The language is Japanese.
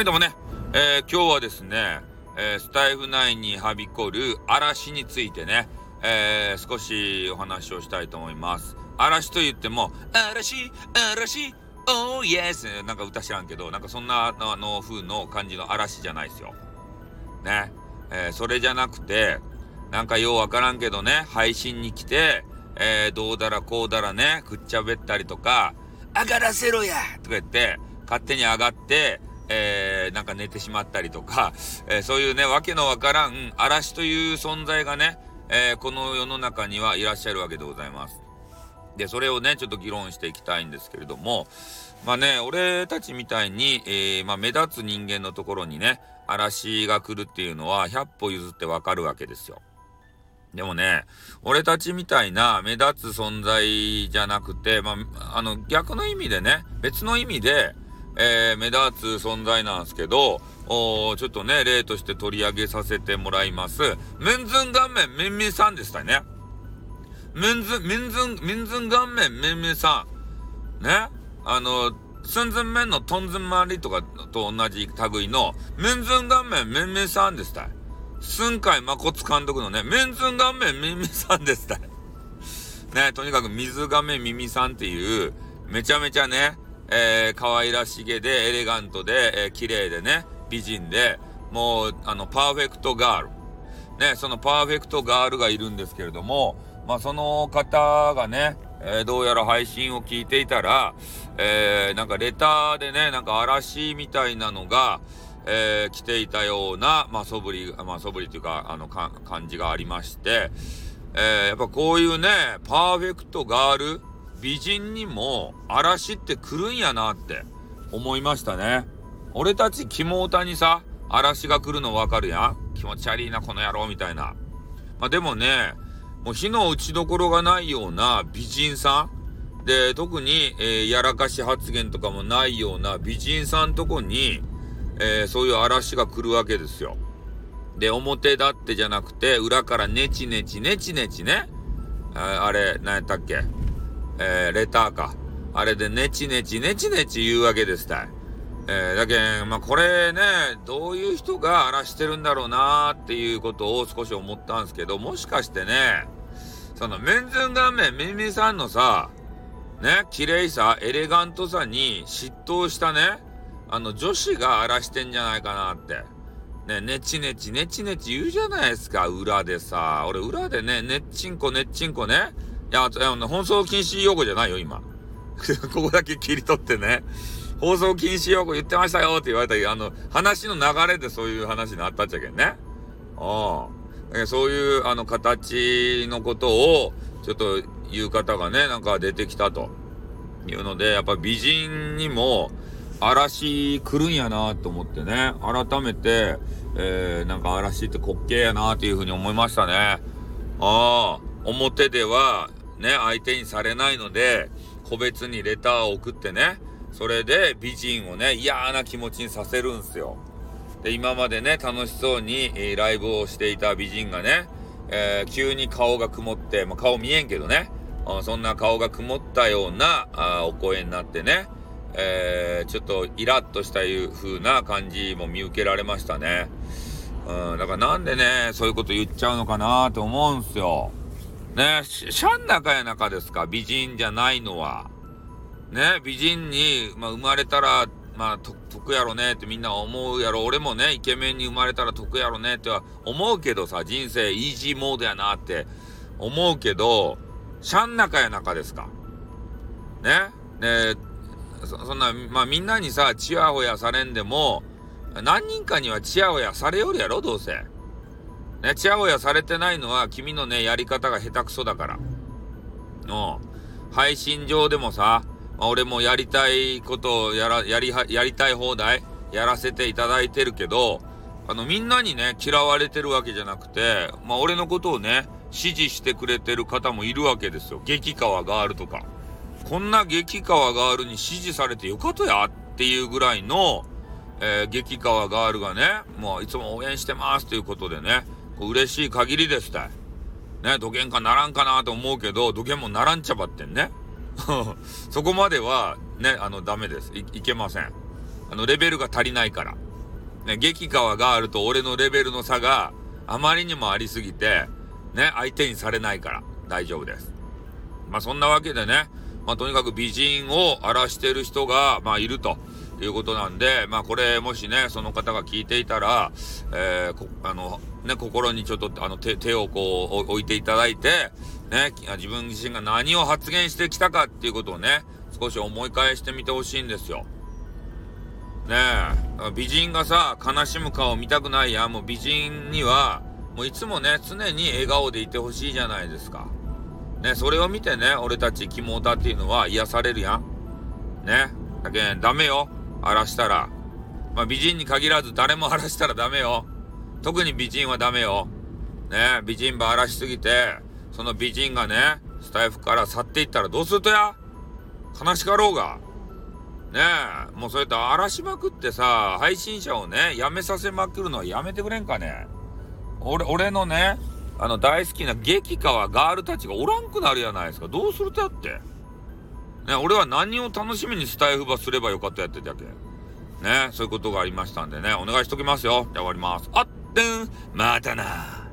はい、どうもね、えー、今日はですね、えー、スタイフ内にはびこる嵐についてね、えー、少しお話をしたいと思います。嵐と言っても、嵐、嵐、おーイエスなんか歌知らんけど、なんかそんなあの風の感じの嵐じゃないですよ。ね。えー、それじゃなくて、なんかようわからんけどね、配信に来て、えー、どうだらこうだらね、くっちゃべったりとか、上がらせろやとか言って、勝手に上がって、えー、なんか寝てしまったりとか、えー、そういうね、わけのわからん嵐という存在がね、えー、この世の中にはいらっしゃるわけでございます。で、それをね、ちょっと議論していきたいんですけれども、まあね、俺たちみたいに、えー、まあ、目立つ人間のところにね、嵐が来るっていうのは100歩譲ってわかるわけですよ。でもね、俺たちみたいな目立つ存在じゃなくて、まあ、あの、逆の意味でね、別の意味で、えー、目立つ存在なんですけど、おちょっとね、例として取り上げさせてもらいます。メンズン顔面メンメさんでしたね。メンズ、メンズン、メンズン顔面メンメさん。ね。あの、スンズンメンのトンズンマリとかと同じ類の、メンズン顔面メンメさんでした寸海誠監督のね、メンズン顔面ミミさんですたね、とにかく水亀耳さんっていう、めちゃめちゃね、えー、可愛らしげで、エレガントで、えー、綺麗でね、美人で、もう、あの、パーフェクトガール。ね、そのパーフェクトガールがいるんですけれども、まあ、その方がね、えー、どうやら配信を聞いていたら、えー、なんかレターでね、なんか嵐みたいなのが、えー、来ていたような、まあ、素振り、まあ、素振りというか、あの、感じがありまして、えー、やっぱこういうね、パーフェクトガール、美人にも嵐って来るんやなって思いましたね。俺たち肝オにさ、嵐が来るのわかるやん気持ち悪いな、この野郎みたいな。まあ、でもね、もう火の打ちどころがないような美人さんで、特に、えー、やらかし発言とかもないような美人さんとこに、えー、そういう嵐が来るわけですよ。で、表だってじゃなくて、裏からネチネチネチネチね。ああれ、何やったっけ？えー、レターか。あれでネチネチネチネチ言うわけですたい。えー、だけん、まあ、これね、どういう人が荒らしてるんだろうなーっていうことを少し思ったんですけど、もしかしてね、そのメンズン顔面ミミさんのさ、ね、綺麗さ、エレガントさに嫉妬したね、あの、女子が荒らしてんじゃないかなって。ね、ねちねちねちねち言うじゃないですか、裏でさ。俺、裏でね、ねっちんこねっちんこね。いや、いや放送禁止用語じゃないよ、今。ここだけ切り取ってね。放送禁止用語言ってましたよって言われたけど、あの、話の流れでそういう話になったっちゃけんね。ああ。そういう、あの、形のことを、ちょっと言う方がね、なんか出てきたと。いうので、やっぱ美人にも、嵐来るんやなと思ってね、改めて、えー、なんか嵐って滑稽やなというふうに思いましたね。ああ、表ではね、相手にされないので、個別にレターを送ってね、それで美人をね、嫌な気持ちにさせるんすよ。で、今までね、楽しそうに、えー、ライブをしていた美人がね、えー、急に顔が曇って、まあ、顔見えんけどね、そんな顔が曇ったようなあお声になってね、えー、ちょっとイラッとしたいう風な感じも見受けられましたね。うん、だからなんでね、そういうこと言っちゃうのかなと思うんすよ。ね、シャン中や中ですか、美人じゃないのは。ね、美人に、まあ、生まれたら、まあ、得やろねってみんな思うやろ。俺もね、イケメンに生まれたら得やろねっては思うけどさ、人生イージーモードやなって思うけど、シャン中や中ですか？ね。ねそそんな、まあみんなにさ、チヤホヤされんでも、何人かにはチヤホヤされよるやろ、どうせ。ね、チヤホヤされてないのは君のね、やり方が下手くそだから。の、配信上でもさ、まあ、俺もやりたいことをやら、やりは、やりたい放題、やらせていただいてるけど、あの、みんなにね、嫌われてるわけじゃなくて、まあ俺のことをね、支持してくれてる方もいるわけですよ。激川ガールとか。こんな激川ガールに支持されてよかとやっていうぐらいの、えー、激川ガールがね、もういつも応援してますということでね、嬉しい限りですたい。ね、土幻かならんかなと思うけど、土幻もならんちゃばってんね。そこまでは、ね、あの、ダメですい。いけません。あの、レベルが足りないから。ね、激川があると俺のレベルの差があまりにもありすぎて、ね、相手にされないから大丈夫です。まあそんなわけでね、まあとにかく美人を荒らしてる人が、まあいると。いうことなんで、まあこれもしね、その方が聞いていたら、えー、あの、ね、心にちょっとあの手手をこう置いていただいて、ね、自分自身が何を発言してきたかっていうことをね、少し思い返してみてほしいんですよ。ねえ、美人がさ、悲しむ顔見たくないやん。もう美人には、もういつもね、常に笑顔でいてほしいじゃないですか。ね、それを見てね、俺たちキモータっていうのは癒されるやん。ね。だけん、ダメよ。荒らしたら。まあ、美人に限らず誰も荒らしたらダメよ。特に美人はダメよ。ね美人ば荒らしすぎて、その美人がね、スタイフから去っていったらどうするとや？悲しかろうが。ねえ、もうそうやって荒らしまくってさ、配信者をね、やめさせまくるのはやめてくれんかね。俺、俺のね、あの大好きな激川ガールたちがおらんくなるやないですか。どうするとやって。ね、俺は何を楽しみにスタイフばすればよかったやってたけ？ね、そういうことがありましたんでね、お願いしときますよ。じゃあ終わります。あってん、またな。